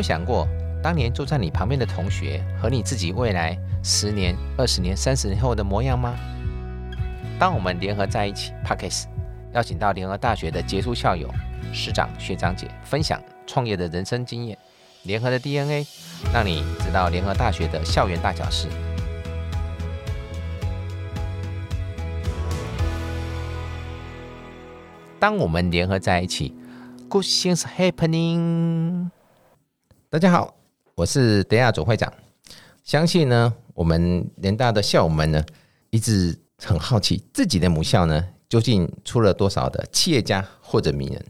有想过，当年坐在你旁边的同学和你自己未来十年、二十年、三十年后的模样吗？当我们联合在一起 p a c k e s 邀请到联合大学的杰出校友、师长、学长姐分享创业的人生经验，联合的 DNA，让你知道联合大学的校园大小事。当我们联合在一起，Good things happening。大家好，我是德亚总会长。相信呢，我们联大的校友们呢，一直很好奇自己的母校呢，究竟出了多少的企业家或者名人，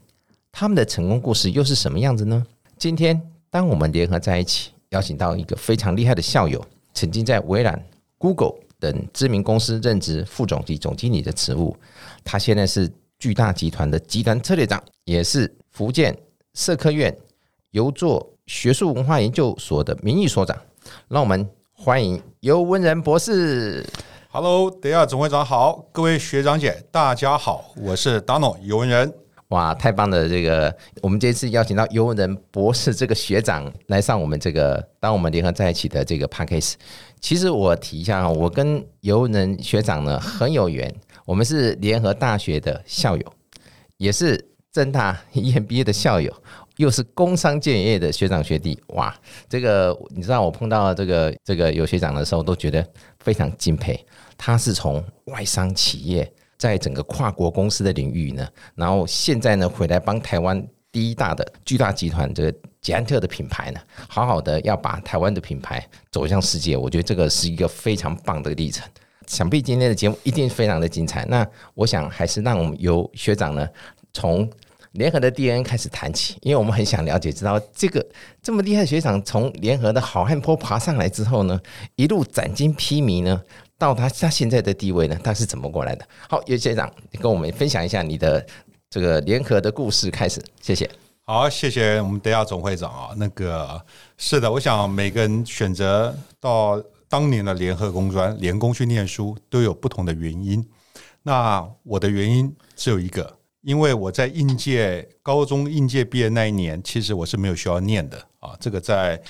他们的成功故事又是什么样子呢？今天，当我们联合在一起，邀请到一个非常厉害的校友，曾经在微软、Google 等知名公司任职副总及总经理的职务，他现在是。巨大集团的集团策略长，也是福建社科院游作学术文化研究所的名誉所长。让我们欢迎尤文仁博士。Hello，德亚总会长好，各位学长姐大家好，我是 Dano 尤文仁。哇，太棒了！这个我们这次邀请到尤文仁博士这个学长来上我们这个，当我们联合在一起的这个 p a c k a g e 其实我提一下啊，我跟尤文仁学长呢很有缘。我们是联合大学的校友，也是正大 EMBA 的校友，又是工商建业的学长学弟。哇，这个你知道，我碰到这个这个有学长的时候，都觉得非常敬佩。他是从外商企业，在整个跨国公司的领域呢，然后现在呢回来帮台湾第一大的巨大集团这个捷安特的品牌呢，好好的要把台湾的品牌走向世界。我觉得这个是一个非常棒的历程。想必今天的节目一定非常的精彩。那我想还是让我们由学长呢，从联合的 DNA 开始谈起，因为我们很想了解，知道这个这么厉害的学长从联合的好汉坡爬上来之后呢，一路斩荆披靡呢，到他他现在的地位呢，他是怎么过来的？好，尤学长你跟我们分享一下你的这个联合的故事，开始，谢谢。好，谢谢我们德亚总会长啊。那个是的，我想每个人选择到。当年的联合工专、联工去念书都有不同的原因。那我的原因只有一个，因为我在应届高中应届毕业那一年，其实我是没有学校念的啊。这个在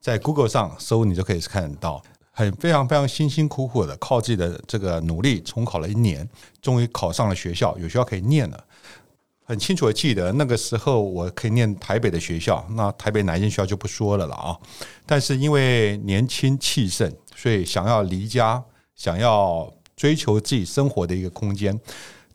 在 Google 上搜，你就可以看得到，很非常非常辛辛苦苦的靠自己的这个努力重考了一年，终于考上了学校，有学校可以念了。很清楚的记得那个时候，我可以念台北的学校，那台北哪一间学校就不说了了啊。但是因为年轻气盛。所以想要离家，想要追求自己生活的一个空间，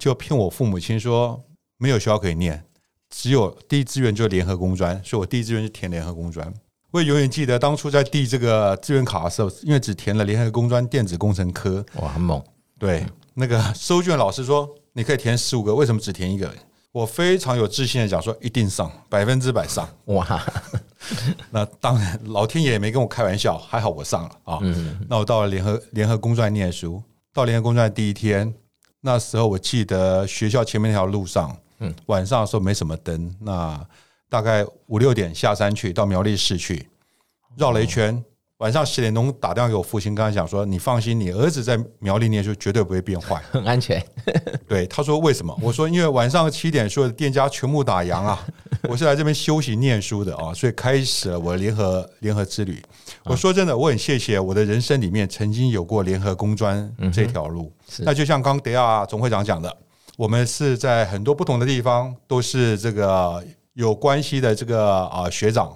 就骗我父母亲说没有学校可以念，只有第一志愿就是联合工专，所以我第一志愿就填联合工专。我也永远记得当初在递这个志愿卡的时候，因为只填了联合工专电子工程科，哇，很猛。对，那个收卷老师说你可以填十五个，为什么只填一个？我非常有自信的讲说一定上，百分之百上。哇！那当然，老天爷也没跟我开玩笑，还好我上了啊。那我到了联合联合工专念书，到联合工专第一天，那时候我记得学校前面那条路上，嗯，晚上的时候没什么灯，那大概五六点下山去，到苗栗市去绕了一圈。晚上十点钟打电话给我父亲，跟他讲说：“你放心，你儿子在苗栗念书绝对不会变坏，很安全。”对，他说：“为什么？”我说：“因为晚上七点所有的店家全部打烊啊，我是来这边休息念书的啊，所以开始了我的联合联合之旅。”我说真的，我很谢谢我的人生里面曾经有过联合工专这条路。那就像刚德亚总会长讲的，我们是在很多不同的地方都是这个有关系的这个啊学长，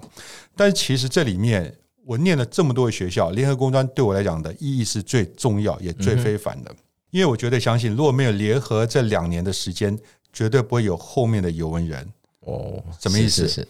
但其实这里面。我念了这么多的学校，联合工专对我来讲的意义是最重要也最非凡的，因为我绝对相信，如果没有联合这两年的时间，绝对不会有后面的尤文人。哦，什么意思？是，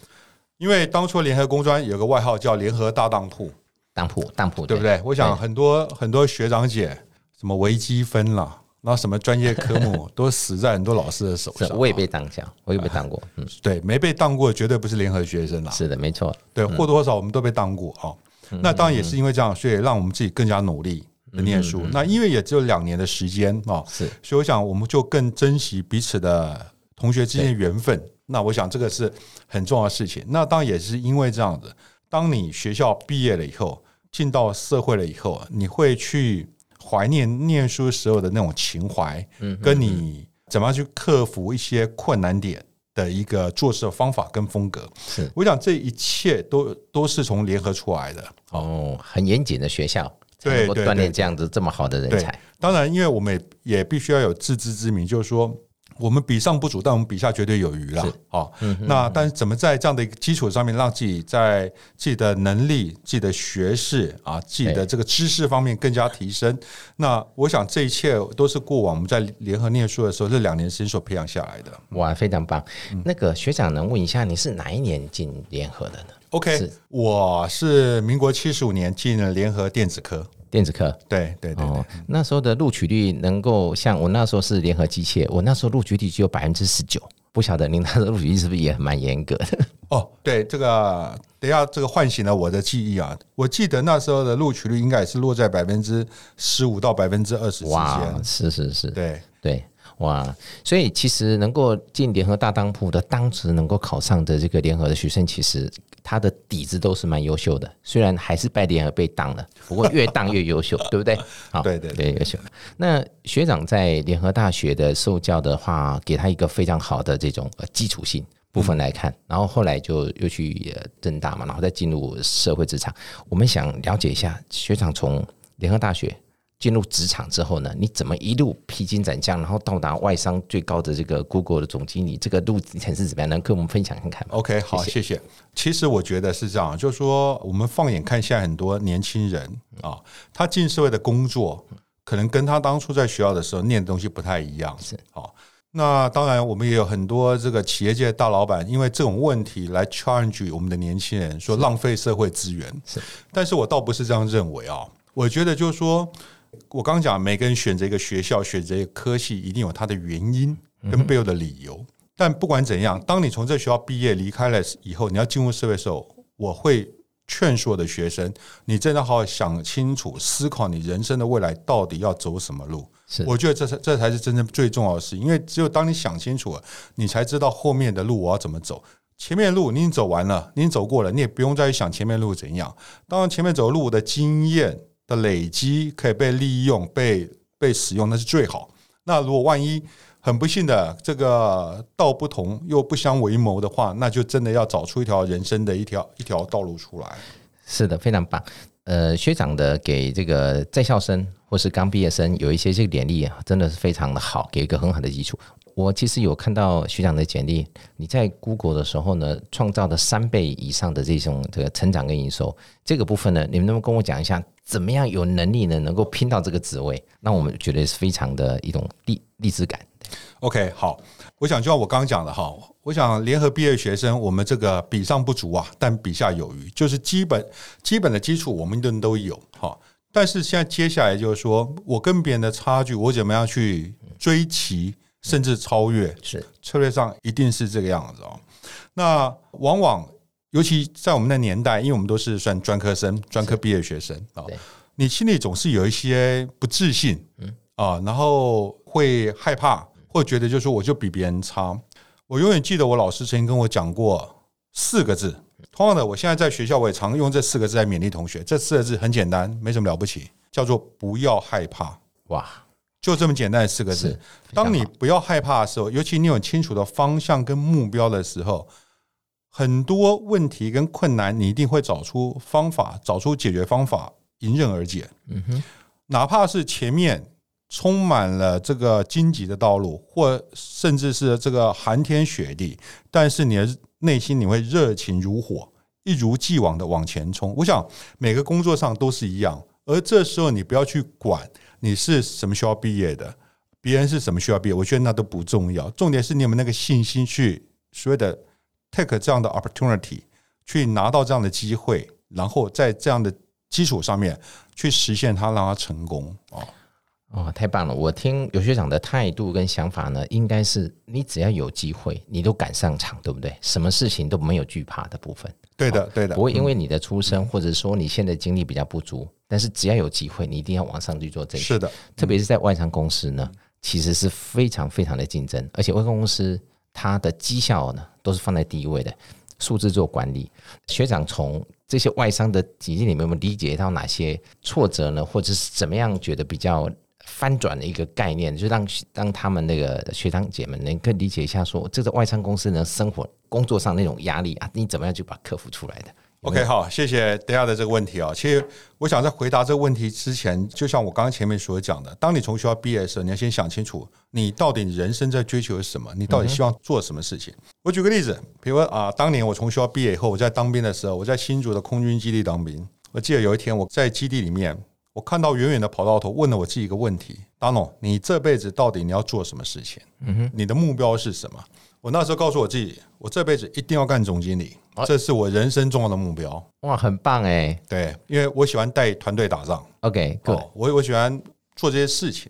因为当初联合工专有个外号叫“联合大当铺”，当铺，当铺，对不对？我想很多很多学长姐，什么微积分啦。然后什么专业科目 都死在很多老师的手上。我也被当教，我也被当过。嗯，对，没被当过绝对不是联合学生啦。是的，没错。对，或多或少我们都被当过啊。那当然也是因为这样，所以让我们自己更加努力的念书。那因为也只有两年的时间啊，是，所以我想我们就更珍惜彼此的同学之间的缘分。那我想这个是很重要的事情。那当然也是因为这样子，当你学校毕业了以后，进到社会了以后，你会去。怀念念书时候的那种情怀，嗯，跟你怎么样去克服一些困难点的一个做事的方法跟风格。是我想这一切都都是从联合出来的。哦，很严谨的学校，才对锻炼这样子这么好的人才。，当然，因为我们也也必须要有自知之明，就是说。我们比上不足，但我们比下绝对有余啦是。哦，那但是怎么在这样的一个基础上面，让自己在自己的能力、自己的学识啊、自己的对这个知识方面更加提升？那我想这一切都是过往我们在联合念书的时候这两年时间所培养下来的。哇，非常棒！嗯那个学长能问一下，你是哪一年进联合的呢？OK，是我是民国七十五年进了联合电子科。电子科。对对对哦，那时候的录取率能够像我那时候是联合机械，我那时候录取率只有百分之十九，不晓得您那时候录取率是不是也蛮严格的？哦，对，这个等下这个唤醒了我的记忆啊！我记得那时候的录取率应该也是落在百分之十五到百分之二十之，间。是是是，对，对，哇，所以其实能够进联合大当铺的，当时能够考上的这个联合的学生，其实他的底子都是蛮优秀的，虽然还是拜联合被当了，不过越当越优秀，对不对？好，对对对，优秀。那学长在联合大学的受教的话，给他一个非常好的这种呃基础性。部分来看，然后后来就又去呃正大嘛，然后再进入社会职场。我们想了解一下，学长从联合大学进入职场之后呢，你怎么一路披荆斩棘，然后到达外商最高的这个 Google 的总经理，这个路程是怎么样？能跟我们分享看看吗？OK，好，谢谢。其实我觉得是这样，就是说，我们放眼看现在很多年轻人啊，他进社会的工作，可能跟他当初在学校的时候念的东西不太一样。是好，那当然，我们也有很多这个企业界的大老板，因为这种问题来 challenge 我们的年轻人，说浪费社会资源。是，但是我倒不是这样认为啊。我觉得就是说，我刚讲，每个人选择一个学校、选择一个科系，一定有它的原因跟背后的理由。但不管怎样，当你从这学校毕业离开了以后，你要进入社会的时候，我会劝所有的学生，你真的好好想清楚，思考你人生的未来到底要走什么路。我觉得这才这才是真正最重要的事，因为只有当你想清楚了，你才知道后面的路我要怎么走。前面的路你已经走完了，你已经走过了，你也不用再去想前面的路怎样。当然，前面走路的经验的累积可以被利用、被被使用，那是最好。那如果万一很不幸的这个道不同又不相为谋的话，那就真的要找出一条人生的一条一条道路出来。是的，非常棒。呃，学长的给这个在校生或是刚毕业生有一些这个简历啊，真的是非常的好，给一个很好的基础。我其实有看到学长的简历，你在 Google 的时候呢，创造了三倍以上的这种这个成长跟营收，这个部分呢，你们能不能跟我讲一下，怎么样有能力呢，能够拼到这个职位？那我们觉得是非常的一种励励志感。OK，好，我想就像我刚刚讲的哈，我想联合毕业学生，我们这个比上不足啊，但比下有余，就是基本基本的基础我们一定都有哈。但是现在接下来就是说我跟别人的差距，我怎么样去追齐，甚至超越？是策略上一定是这个样子哦。那往往，尤其在我们的年代，因为我们都是算专科生、专科毕业学生啊，你心里总是有一些不自信，啊，然后会害怕，或觉得就是说我就比别人差。我永远记得我老师曾经跟我讲过四个字。同样的，我现在在学校我也常用这四个字来勉励同学。这四个字很简单，没什么了不起，叫做不要害怕。哇，就这么简单四个字。当你不要害怕的时候，尤其你有清楚的方向跟目标的时候，很多问题跟困难，你一定会找出方法，找出解决方法，迎刃而解。嗯哼，哪怕是前面充满了这个荆棘的道路，或甚至是这个寒天雪地，但是你的内心你会热情如火，一如既往的往前冲。我想每个工作上都是一样，而这时候你不要去管你是什么学校毕业的，别人是什么学校毕业，我觉得那都不重要，重点是你有没有那个信心去所谓的 take 这样的 opportunity，去拿到这样的机会，然后在这样的基础上面去实现它，让它成功。哦。哦，太棒了！我听有学长的态度跟想法呢，应该是你只要有机会，你都敢上场，对不对？什么事情都没有惧怕的部分，对的，对的，不会因为你的出身或者说你现在经历比较不足，但是只要有机会，你一定要往上去做这个。是的，特别是在外商公司呢，其实是非常非常的竞争，而且外商公司它的绩效呢都是放在第一位的，数字做管理。学长从这些外商的体系里面，我们理解到哪些挫折呢？或者是怎么样觉得比较翻转的一个概念，就让让他们那个学长姐们能更理解一下说，这个外商公司呢，生活工作上那种压力啊，你怎么样去把它克服出来的？OK，好，谢谢等下的这个问题啊。其实我想在回答这个问题之前，就像我刚刚前面所讲的，当你从学校毕业的时候，你要先想清楚，你到底人生在追求什么，你到底希望做什么事情。我举个例子，比如说啊，当年我从学校毕业以后，我在当兵的时候，我在新竹的空军基地当兵。我记得有一天我在基地里面，我看到远远的跑道头，问了我自己一个问题：大诺，你这辈子到底你要做什么事情？嗯哼，你的目标是什么？我那时候告诉我自己，我这辈子一定要干总经理，这是我人生重要的目标。哇，很棒哎对，因为我喜欢带团队打仗哦，我我喜欢做这些事情。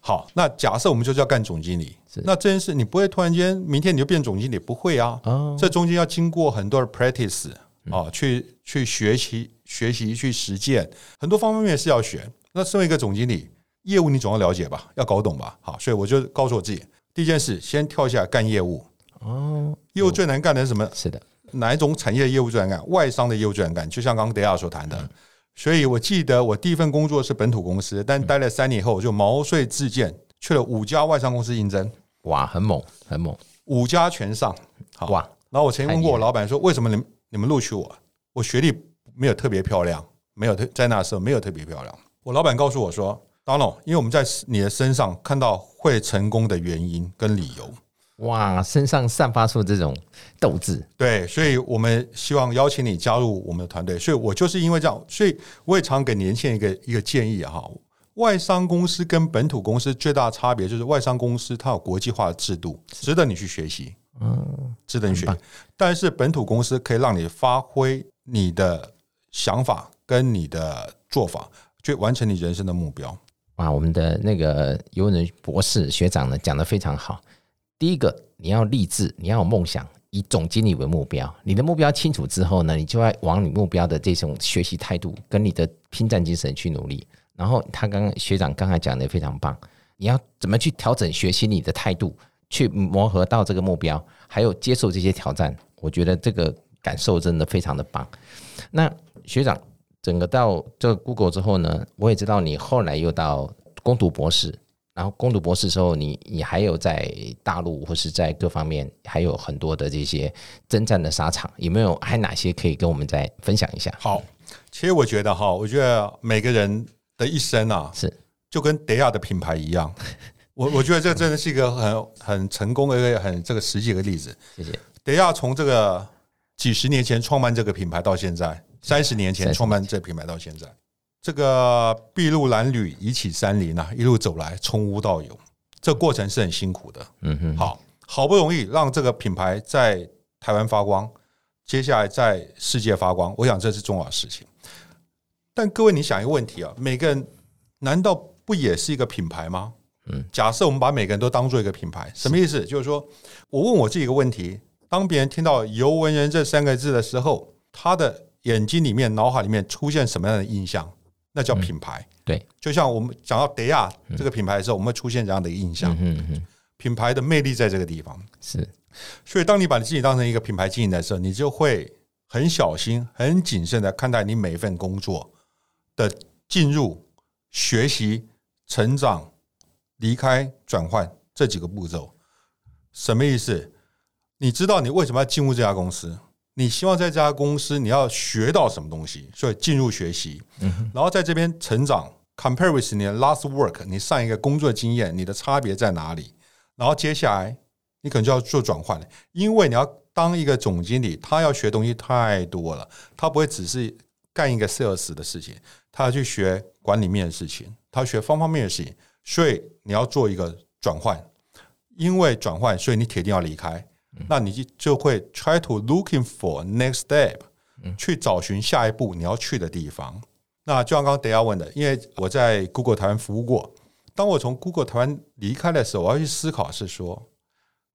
好，那假设我们就是要干总经理，那这件事你不会突然间明天你就变总经理，不会啊。哦这中间要经过很多的 practice 啊，去去学习、学习、去实践，很多方方面面是要学。那身为一个总经理，业务你总要了解吧，要搞懂吧。好，所以我就告诉我自己，第一件事先跳下来干业务。哦，业务最难干的是什么？是的，哪一种产业的业务最难干？外商的业务最难干，就像刚刚德亚所谈的。所以我记得我第一份工作是本土公司，但待了三年以后，我就毛遂自荐去了五家外商公司应征，哇，很猛，很猛，五家全上。好，哇，然后我曾经问过我老板说，为什么你们你们录取我？我学历没有特别漂亮，没有特在那时候没有特别漂亮。我老板告诉我说，Donald，因为我们在你的身上看到会成功的原因跟理由。哇，身上散发出这种斗志，对，所以我们希望邀请你加入我们的团队。所以我就是因为这样，所以我也常给年轻人一个一个建议啊哈。外商公司跟本土公司最大的差别就是，外商公司它有国际化的制度，值得你去学习，嗯，值得你学习。但是本土公司可以让你发挥你的想法跟你的做法，去完成你人生的目标。哇，我们的那个尤文博士学长呢讲的非常好。第一个，你要立志，你要有梦想，以总经理为目标。你的目标清楚之后呢，你就要往你目标的这种学习态度跟你的拼战精神去努力。然后他刚刚学长刚才讲的非常棒，你要怎么去调整学习你的态度，去磨合到这个目标，还有接受这些挑战。我觉得这个感受真的非常的棒。那学长，整个到这个 Google 之后呢，我也知道你后来又到攻读博士，然后攻读博士之后，你你还有在大陆或是在各方面还有很多的这些征战的沙场，有没有还哪些可以跟我们再分享一下？好，其实我觉得哈，我觉得每个人的一生啊，是就跟德亚的品牌一样。我我觉得这真的是一个很很成功的一个很这个实际的例子。谢谢。德亚从这个几十年前创办这个品牌到现在，三十年前创办这品牌到现在，这个筚路蓝缕，以启山林啊，一路走来，从无到有，这过程是很辛苦的。嗯哼，好，好不容易让这个品牌在台湾发光，接下来在世界发光，我想这是重要的事情。但各位，你想一个问题啊，每个人难道不也是一个品牌吗？嗯，假设我们把每个人都当做一个品牌，什么意思？就是说我问我自己一个问题：当别人听到“游文人”这三个字的时候，他的眼睛里面、脑海里面出现什么样的印象？那叫品牌。对，就像我们讲到德亚这个品牌的时候，我们会出现这样的一个印象。嗯哼哼，品牌的魅力在这个地方。是所以，当你把你自己当成一个品牌经营的时候，你就会很小心、很谨慎的看待你每一份工作的进入、学习、成长、离开、转换这几个步骤。什么意思？你知道你为什么要进入这家公司？你希望在这家公司你要学到什么东西？所以进入学习，然后在这边成长。Compare with 你的 last work，你上一个工作经验，你的差别在哪里？然后接下来你可能就要做转换了，因为你要当一个总经理，他要学东西太多了，他不会只是干一个 sales 的事情，他要去学管理面的事情，他要学方方面面的事情，所以你要做一个转换，因为转换，所以你铁定要离开，那你就就会 try to looking for next step，去找寻下一步你要去的地方。那就像刚刚德亚问的，因为我在 Google 台湾服务过，当我从 Google 台湾离开的时候，我要去思考是说，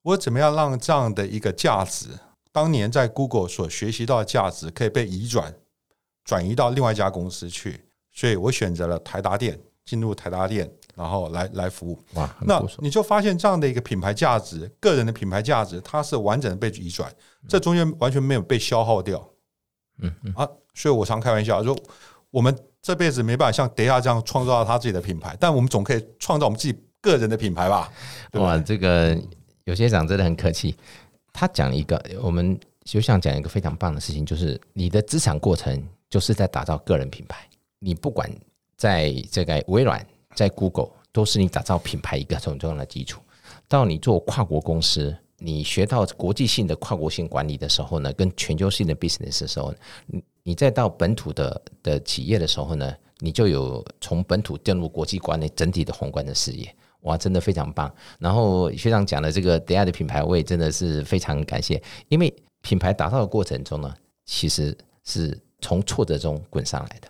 我怎么样让这样的一个价值，当年在 Google 所学习到的价值，可以被移转转移到另外一家公司去，所以我选择了台达电，进入台达电，然后来来服务。哇，那你就发现这样的一个品牌价值，个人的品牌价值，它是完整的被移转，这中间完全没有被消耗掉。嗯嗯啊，所以我常开玩笑说，我们这辈子没办法像德亚这样创造到他自己的品牌，但我们总可以创造我们自己个人的品牌吧？哇，这个有些长真的很客气。他讲一个，我们就想讲一个非常棒的事情，就是你的资产过程就是在打造个人品牌。你不管在这个微软，在 Google，都是你打造品牌一个很重要的基础。到你做跨国公司，你学到国际性的跨国性管理的时候呢，跟全球性的 business 的时候，你你再到本土的的企业的时候呢，你就有从本土进入国际管理整体的宏观的视野。哇，真的非常棒！然后学长讲的这个 DI 的品牌，我也真的是非常感谢，因为品牌打造的过程中呢，其实是从挫折中滚上来的。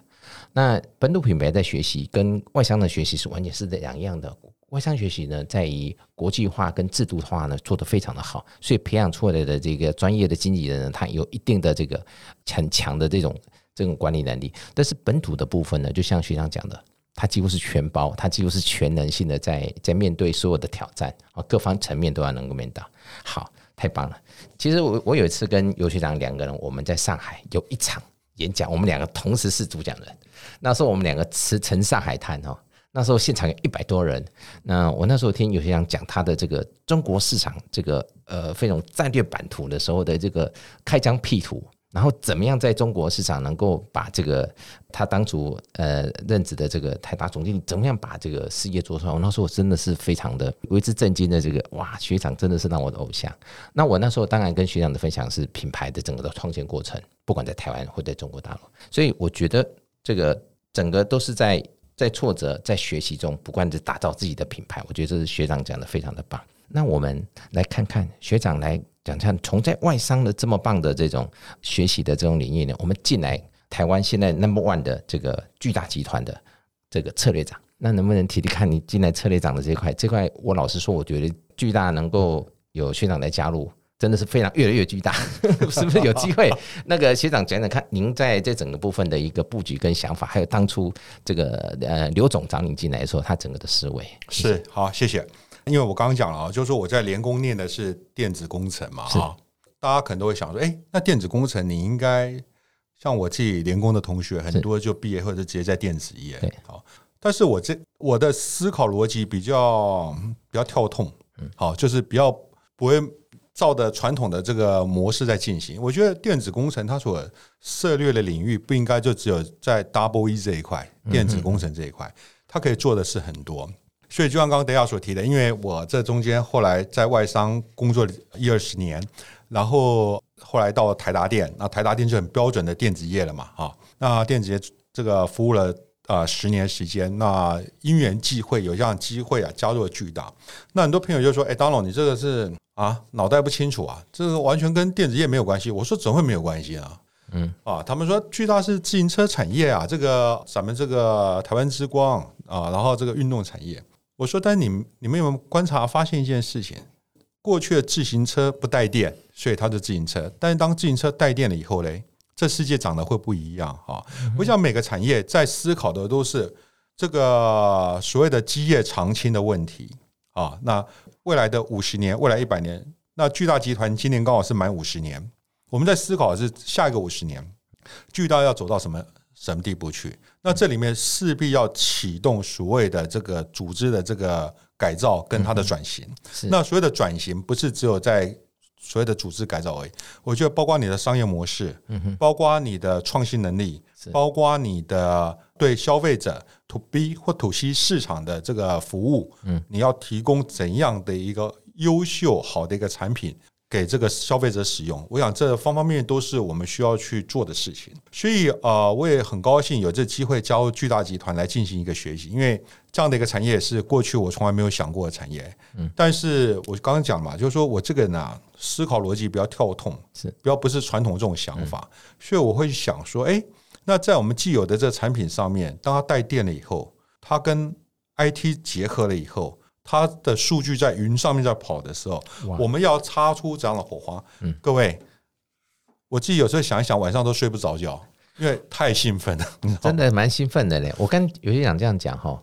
那本土品牌在学习跟外商的学习是完全是两样的。外商学习呢，在于国际化跟制度化呢做得非常的好，所以培养出来的这个专业的经理人呢，他有一定的这个很强的这种这种管理能力。但是本土的部分呢，就像学长讲的。他几乎是全包，他几乎是全能性的，在在面对所有的挑战啊，各方层面都要能够面到。好，太棒了。其实我我有一次跟尤学长两个人，我们在上海有一场演讲，我们两个同时是主讲人。那时候我们两个驰骋上海滩哦，那时候现场有一百多人。那我那时候听有些人讲他的这个中国市场这个呃非常战略版图的时候的这个开疆辟土。然后怎么样在中国市场能够把这个他当初呃任职的这个台达总经理怎么样把这个事业做出来？我那时候真的是非常的为之震惊的。这个哇，学长真的是让我的偶像。那我那时候当然跟学长的分享是品牌的整个的创建过程，不管在台湾或在中国大陆。所以我觉得这个整个都是在在挫折在学习中不断的打造自己的品牌。我觉得这是学长讲的非常的棒。那我们来看看学长来。讲看，从在外商的这么棒的这种学习的这种领域呢，我们进来台湾现在 number one 的这个巨大集团的这个策略长，那能不能提提看你进来策略长的这块？这块我老实说，我觉得巨大能够有学长来加入，真的是非常越来越巨大，是不是？有机会？那个学长讲讲看，您在这整个部分的一个布局跟想法，还有当初这个呃刘总找你进来的时候，他整个的思维。是好，谢谢。因为我刚刚讲了啊，就是说我在联工念的是电子工程嘛，哈，大家可能都会想说，哎，那电子工程你应该像我自己联工的同学，很多就毕业或者直接在电子业，对，好，但是我这我的思考逻辑比较比较跳痛，嗯，好，就是比较不会照的传统的这个模式在进行。我觉得电子工程它所涉猎的领域不应该就只有在 Double E 这一块，电子工程这一块，它可以做的是很多。所以就像刚刚德亚所提的，因为我这中间后来在外商工作一二十年，然后后来到台达电，那台达电就很标准的电子业了嘛，啊，那电子业这个服务了啊十年时间，那因缘际会有这样机会啊，加入了巨大。那很多朋友就说：“哎，当龙，你这个是啊，脑袋不清楚啊，这个完全跟电子业没有关系。”我说：“怎么会没有关系啊？”嗯啊，他们说巨大是自行车产业啊，这个咱们这个台湾之光啊，然后这个运动产业。我说，但你你们有没有观察发现一件事情？过去的自行车不带电，所以它是自行车。但是当自行车带电了以后嘞，这世界长得会不一样哈。我想每个产业在思考的都是这个所谓的基业长青的问题啊。那未来的五十年，未来一百年，那巨大集团今年刚好是满五十年，我们在思考的是下一个五十年，巨大要走到什么？什么地步去？那这里面势必要启动所谓的这个组织的这个改造跟它的转型。那所谓的转型不是只有在所谓的组织改造而已，我觉得包括你的商业模式，嗯包括你的创新能力，包括你的对消费者 to B 或 to C 市场的这个服务，嗯，你要提供怎样的一个优秀好的一个产品。给这个消费者使用，我想这方方面面都是我们需要去做的事情。所以呃，我也很高兴有这机会加入巨大集团来进行一个学习，因为这样的一个产业是过去我从来没有想过的产业。嗯，但是我刚刚讲嘛，就是说我这个人呢，思考逻辑比较跳痛，是比较不是传统这种想法，所以我会想说，哎，那在我们既有的这个产品上面，当它带电了以后，它跟 IT 结合了以后。它的数据在云上面在跑的时候，我们要擦出这样的火花。嗯，各位，我自己有时候想一想，晚上都睡不着觉，因为太兴奋了。真的蛮兴奋的嘞！我跟有些长这样讲哈，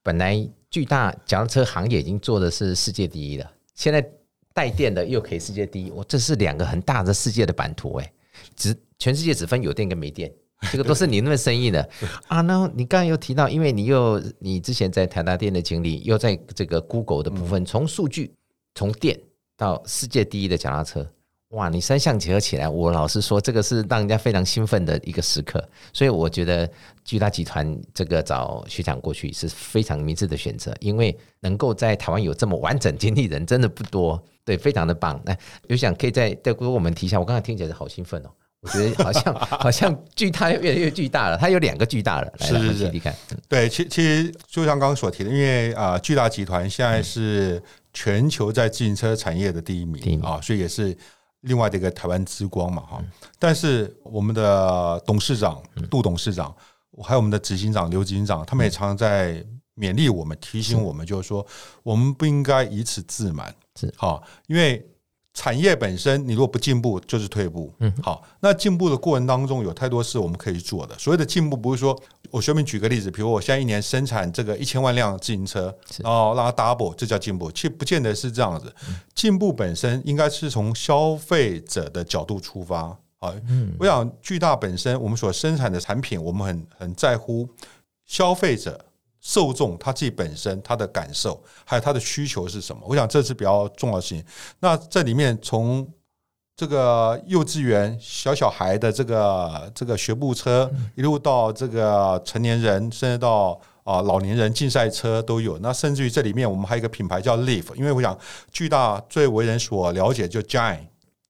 本来巨大脚踏车行业已经做的是世界第一了，现在带电的又可以世界第一，我这是两个很大的世界的版图哎，只全世界只分有电跟没电，这个都是你那么生意的啊。那你刚刚又提到，因为你又你之前在台大店的经历，又在这个 Google 的部分，从数据从店到世界第一的脚踏车。哇，你三项结合起来，我老实说，这个是让人家非常兴奋的一个时刻。所以我觉得巨大集团这个找学长过去是非常明智的选择，因为能够在台湾有这么完整经历人真的不多，对，非常的棒。那有想可以再再给我们提一下，我刚才听起来好兴奋哦，我觉得好像 好像巨大越来越巨大了，它有两个巨大了，是是是，你看，对，其其实就像刚刚所提的，因为啊，巨大集团现在是全球在自行车产业的第一名啊，所以也是。另外的一个台湾之光嘛，哈，但是我们的董事长杜董事长，还有我们的执行长刘执行长，他们也常常在勉励我们，提醒我们，就是说，我们不应该以此自满，是。好，因为。产业本身，你如果不进步，就是退步。嗯，好，那进步的过程当中，有太多事我们可以做的。所谓的进步，不是说我随便举个例子，比如我现在一年生产这个一千万辆自行车，然后让它 double，这叫进步。其实不见得是这样子。进步本身应该是从消费者的角度出发。啊，我想巨大本身，我们所生产的产品，我们很很在乎消费者。受众他自己本身他的感受，还有他的需求是什么？我想这是比较重要性。那这里面从这个幼稚园小小孩的这个这个学步车，一路到这个成年人，甚至到啊老年人竞赛车都有。那甚至于这里面我们还有一个品牌叫 Leaf，因为我想巨大最为人所了解就 Giant。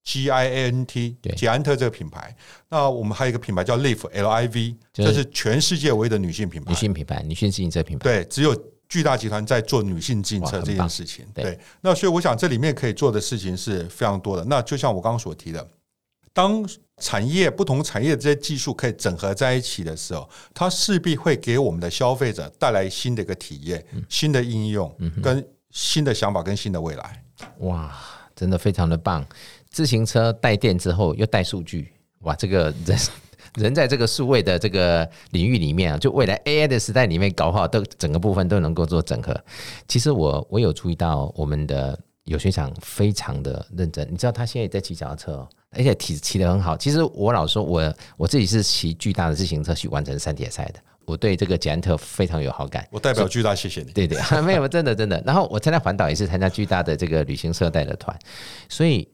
G I A N T，捷安特这个品牌，那我们还有一个品牌叫 Live L I V，这是全世界唯一的女性品牌。女性品牌，女性自行车品牌。对，只有巨大集团在做女性自行车这件事情。对，那所以我想这里面可以做的事情是非常多的。那就像我刚刚所提的，当产业不同产业的这些技术可以整合在一起的时候，它势必会给我们的消费者带来新的一个体验、新的应用、跟新的想法、跟新的未来。哇，真的非常的棒。自行车带电之后又带数据，哇！这个人 人在这个数位的这个领域里面啊，就未来 AI 的时代里面搞好，都整个部分都能够做整合。其实我我有注意到我们的有学长非常的认真，你知道他现在也在骑脚踏车，而且骑骑得很好。其实我老说，我我自己是骑巨大的自行车去完成山铁赛的，我对这个捷安特非常有好感。我代表巨大谢谢你。对对，没有真的真的。然后我参加环岛也是参加巨大的这个旅行社带的团，所以。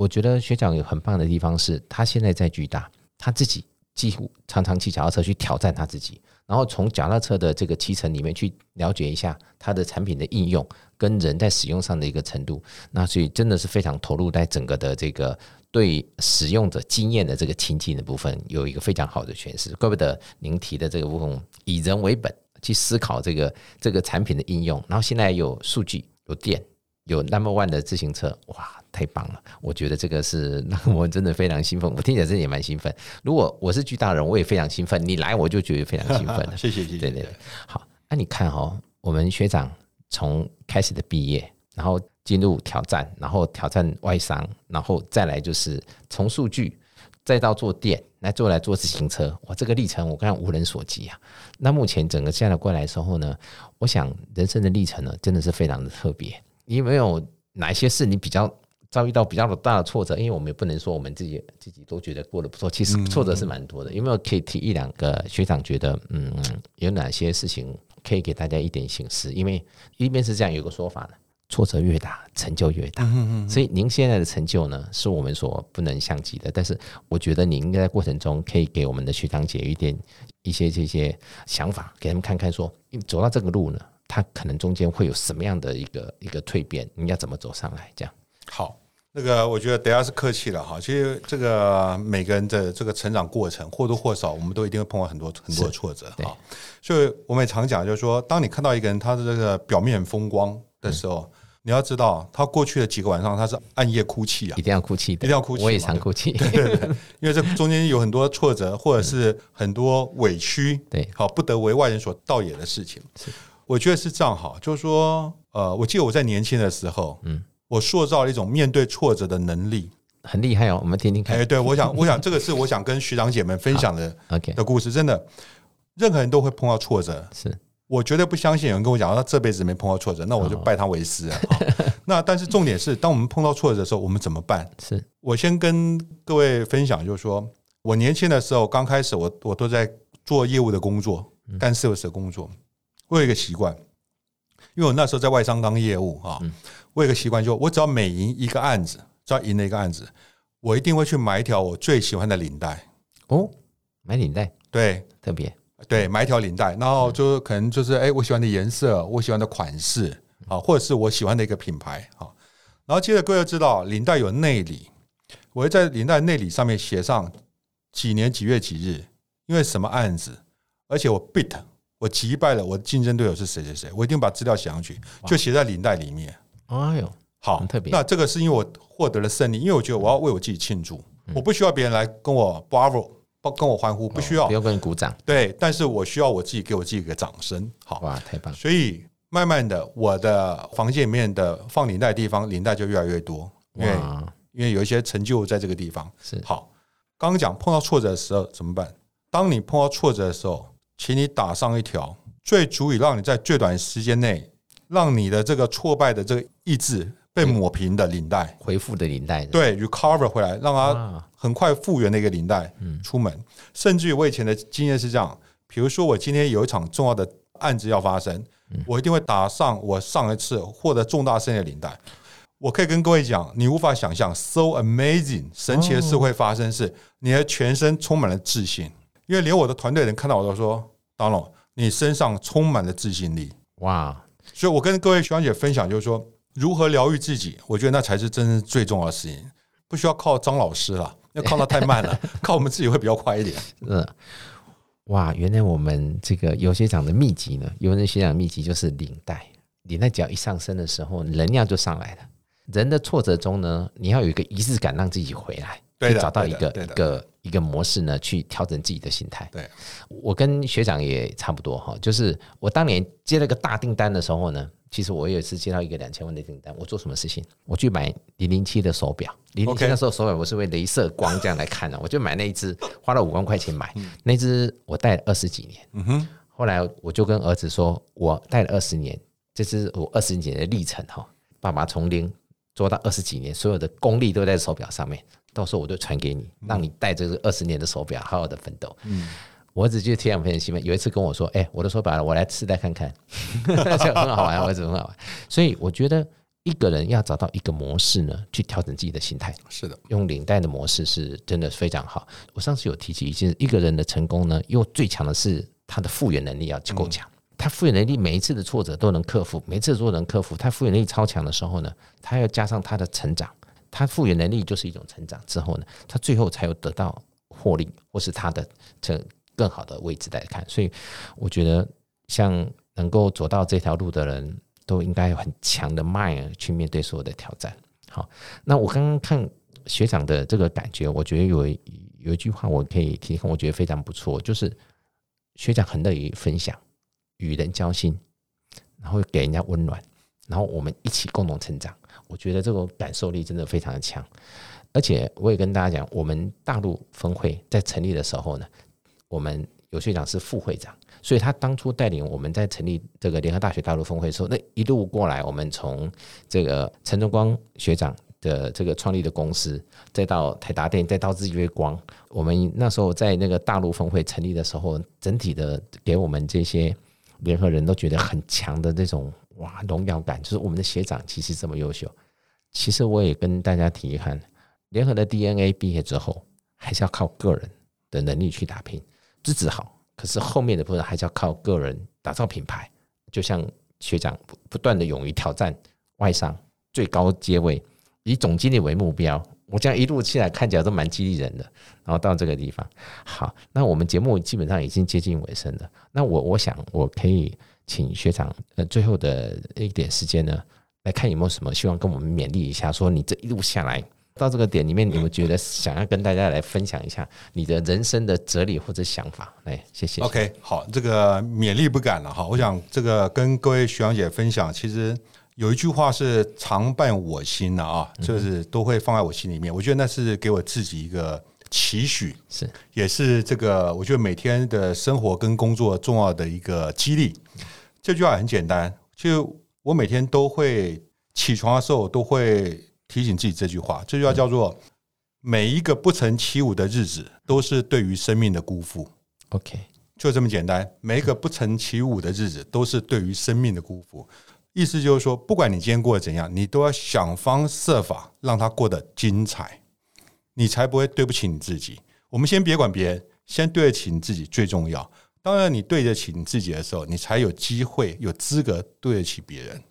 我觉得学长有很棒的地方是，他现在在巨大，他自己几乎常常骑脚踏车去挑战他自己，然后从脚踏车的这个骑乘里面去了解一下他的产品的应用跟人在使用上的一个程度，那所以真的是非常投入在整个的这个对使用者经验的这个情境的部分，有一个非常好的诠释。怪不得您提的这个部分以人为本去思考这个这个产品的应用，然后现在有数据有电。有 number one 的自行车，哇，太棒了！我觉得这个是让 我真的非常兴奋。我听起来真的也蛮兴奋。如果我是巨大人，我也非常兴奋。你来，我就觉得非常兴奋 了。谢谢，谢谢。对对，好。那你看哦，我们学长从开始的毕业，然后进入挑战，然后挑战外商，然后再来就是从数据，再到做店，来做来做自行车。哇，这个历程我看无人所及啊。那目前整个现在过来的时候呢，我想人生的历程呢，真的是非常的特别。你有没有哪一些事你比较遭遇到比较大的挫折？因为我们也不能说我们自己自己都觉得过得不错，其实挫折是蛮多的。有没有可以提一两个学长觉得嗯有哪些事情可以给大家一点醒示？因为一边是这样有个说法呢，挫折越大成就越大。嗯嗯。所以您现在的成就呢，是我们所不能相及的。但是我觉得你应该在过程中可以给我们的学长姐一点一些这些想法，给他们看看说，走到这个路呢。它可能中间会有什么样的一个一个蜕变？你要怎么走上来？这样好，那个我觉得等下是客气了哈。其实这个每个人的这个成长过程或多或少，我们都一定会碰到很多很多的挫折哈。所以我们也常讲，就是说，当你看到一个人他的这个表面风光的时候，你要知道他过去的几个晚上他是暗夜哭泣啊，一定要哭泣，一定要哭泣。我也常哭泣，对对对，因为这中间有很多挫折，或者是很多委屈，对，好不得为外人所道也的事情。我觉得是这样好，就是说，呃，我记得我在年轻的时候，嗯，我塑造了一种面对挫折的能力，很厉害哦。我们听听看。哎，对，我想，我想这个是我想跟学长姐们分享的，OK 的故事。真的，任何人都会碰到挫折，是我绝对不相信有人跟我讲他这辈子没碰到挫折，那我就拜他为师啊。那但是重点是，当我们碰到挫折的时候，我们怎么办？是我先跟各位分享，就是说，我年轻的时候刚开始我，我都在做业务的工作，干 sales 的工作。我有一个习惯，因为我那时候在外商当业务哈，我有一个习惯，就我只要每赢一个案子，只要赢了一个案子，我一定会去买一条我最喜欢的领带。哦，买领带，对，特别对，买一条领带，然后就可能就是哎，我喜欢的颜色，我喜欢的款式啊，或者是我喜欢的一个品牌啊。然后接着各位知道，领带有内里，我会在领带内里上面写上几年几月几日，因为什么案子，而且我 beat。我击败了我的竞争对手是谁谁谁，我一定把资料写上去，就写在领带里面。哎呦，好特别。那这个是因为我获得了胜利，因为我觉得我要为我自己庆祝，我不需要别人来跟我 bravo，不跟我欢呼，不需要，不用跟你鼓掌。对，但是我需要我自己给我自己一个掌声。好，哇，太棒！所以慢慢的，我的房间里面的放领带的地方，领带就越来越多，因为因为有一些成就在这个地方。是好，刚刚讲碰到挫折的时候怎么办？当你碰到挫折的时候。请你打上一条最足以让你在最短时间内让你的这个挫败的这个意志被抹平的领带，恢复的领带，对，recover 回来，让它很快复原的一个领带，嗯，出门。甚至于我以前的经验是这样，比如说我今天有一场重要的案子要发生，我一定会打上我上一次获得重大胜利的领带。我可以跟各位讲，你无法想象，so amazing，神奇的事会发生，是你的全身充满了自信。因为连我的团队人看到我都说，Donald，你身上充满了自信力，哇！所以我跟各位徐小姐分享，就是说如何疗愈自己，我觉得那才是真正最重要的事情，不需要靠张老师了，要靠他太慢了，靠我们自己会比较快一点。嗯，哇！原来我们这个有些长的秘籍呢，有人学长秘籍就是领带，领带只要一上升的时候，能量就上来了。人的挫折中呢，你要有一个仪式感，让自己回来。去找到一个一个一个模式呢，去调整自己的心态。对，我跟学长也差不多哈，就是我当年接了个大订单的时候呢，其实我有一次接到一个两千万的订单，我做什么事情？我去买零零七的手表，零零七那时候手表我是为镭射光这样来看的，我就买那一只，花了五万块钱买那只，我戴了二十几年。嗯哼，后来我就跟儿子说，我戴了二十年，这是我二十年的历程哈，爸爸从零做到二十几年，所有的功力都在手表上面。到时候我就传给你，让你带着这个二十年的手表，好好的奋斗。嗯，我儿子就非常非常兴奋。有一次跟我说：“哎，我的手表，我来试戴看看。”就很好玩，儿子很好玩。所以我觉得一个人要找到一个模式呢，去调整自己的心态。是的，用领带的模式是真的非常好。我上次有提起一件，一个人的成功呢，又最强的是他的复原能力要够强。他复原能力每一次的挫折都能克服，每一次都能克服。他复原能力超强的时候呢，他要加上他的成长。他复原能力就是一种成长之后呢，他最后才有得到获利，或是他的这更好的位置来看。所以我觉得，像能够走到这条路的人，都应该有很强的 mind 去面对所有的挑战。好，那我刚刚看学长的这个感觉，我觉得有有一句话我可以提供，我觉得非常不错，就是学长很乐于分享，与人交心，然后给人家温暖，然后我们一起共同成长。我觉得这种感受力真的非常的强，而且我也跟大家讲，我们大陆分会在成立的时候呢，我们有学长是副会长，所以他当初带领我们在成立这个联合大学大陆分会的时候，那一路过来，我们从这个陈忠光学长的这个创立的公司，再到台达电，再到日月光，我们那时候在那个大陆分会成立的时候，整体的给我们这些联合人都觉得很强的这种。哇，荣耀感就是我们的学长其实这么优秀。其实我也跟大家提一看，联合的 DNA 毕业之后，还是要靠个人的能力去打拼。资质好，可是后面的部分还是要靠个人打造品牌。就像学长不断的勇于挑战外商最高阶位，以总经理为目标。我这样一路起来看起来都蛮激励人的。然后到这个地方，好，那我们节目基本上已经接近尾声了。那我我想我可以。请学长，呃，最后的一点时间呢，来看有没有什么希望跟我们勉励一下。说你这一路下来到这个点里面，你们觉得想要跟大家来分享一下你的人生的哲理或者想法？来，谢谢。OK，好，这个勉励不敢了哈。我想这个跟各位徐阳姐分享，其实有一句话是常伴我心的啊，就是都会放在我心里面。我觉得那是给我自己一个期许，是也是这个我觉得每天的生活跟工作重要的一个激励。这句话很简单，就我每天都会起床的时候都会提醒自己这句话。这句话叫做每一个不曾起舞的日子，都是对于生命的辜负。OK，就这么简单，每一个不曾起舞的日子，都是对于生命的辜负。意思就是说，不管你今天过得怎样，你都要想方设法让它过得精彩，你才不会对不起你自己。我们先别管别人，先对得起你自己最重要。当然，你对得起你自己的时候，你才有机会、有资格对得起别人。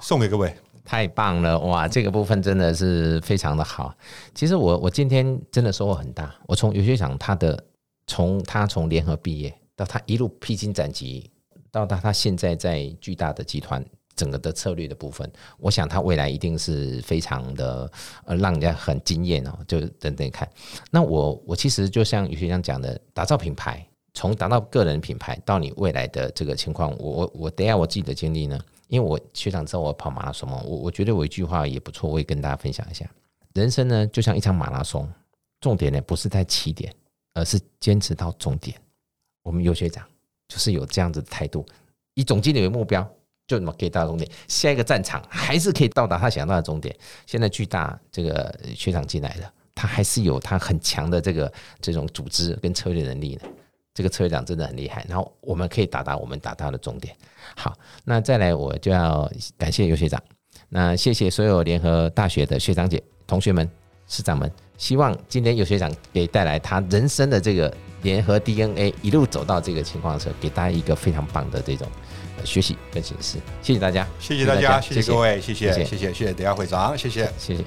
送给各位，太棒了哇！这个部分真的是非常的好。其实我我今天真的收获很大。我从尤学长他的从他从联合毕业到他一路披荆斩棘，到他他现在在巨大的集团整个的策略的部分，我想他未来一定是非常的呃让人家很惊艳哦。就等等看。那我我其实就像尤学长讲的，打造品牌，从达到个人品牌到你未来的这个情况，我我我等一下我自己的经历呢。因为我学长知道我跑马拉松嘛，我我觉得我一句话也不错，我也跟大家分享一下。人生呢，就像一场马拉松，重点呢不是在起点，而是坚持到终点。我们尤学长就是有这样子的态度，以总经理为目标，就怎么可以到终点，下一个战场还是可以到达他想到的终点。现在巨大这个学长进来了，他还是有他很强的这个这种组织跟策略能力的。这个车长真的很厉害，然后我们可以达到我们达到的终点。好，那再来我就要感谢尤学长，那谢谢所有联合大学的学长姐、同学们、师长们。希望今天尤学长给带来他人生的这个联合 DNA，一路走到这个情况的时候，给大家一个非常棒的这种学习跟形式。谢谢大家，谢谢大家，谢谢谢各位，谢谢，谢谢谢谢，谢谢，等下会长，谢谢。谢谢。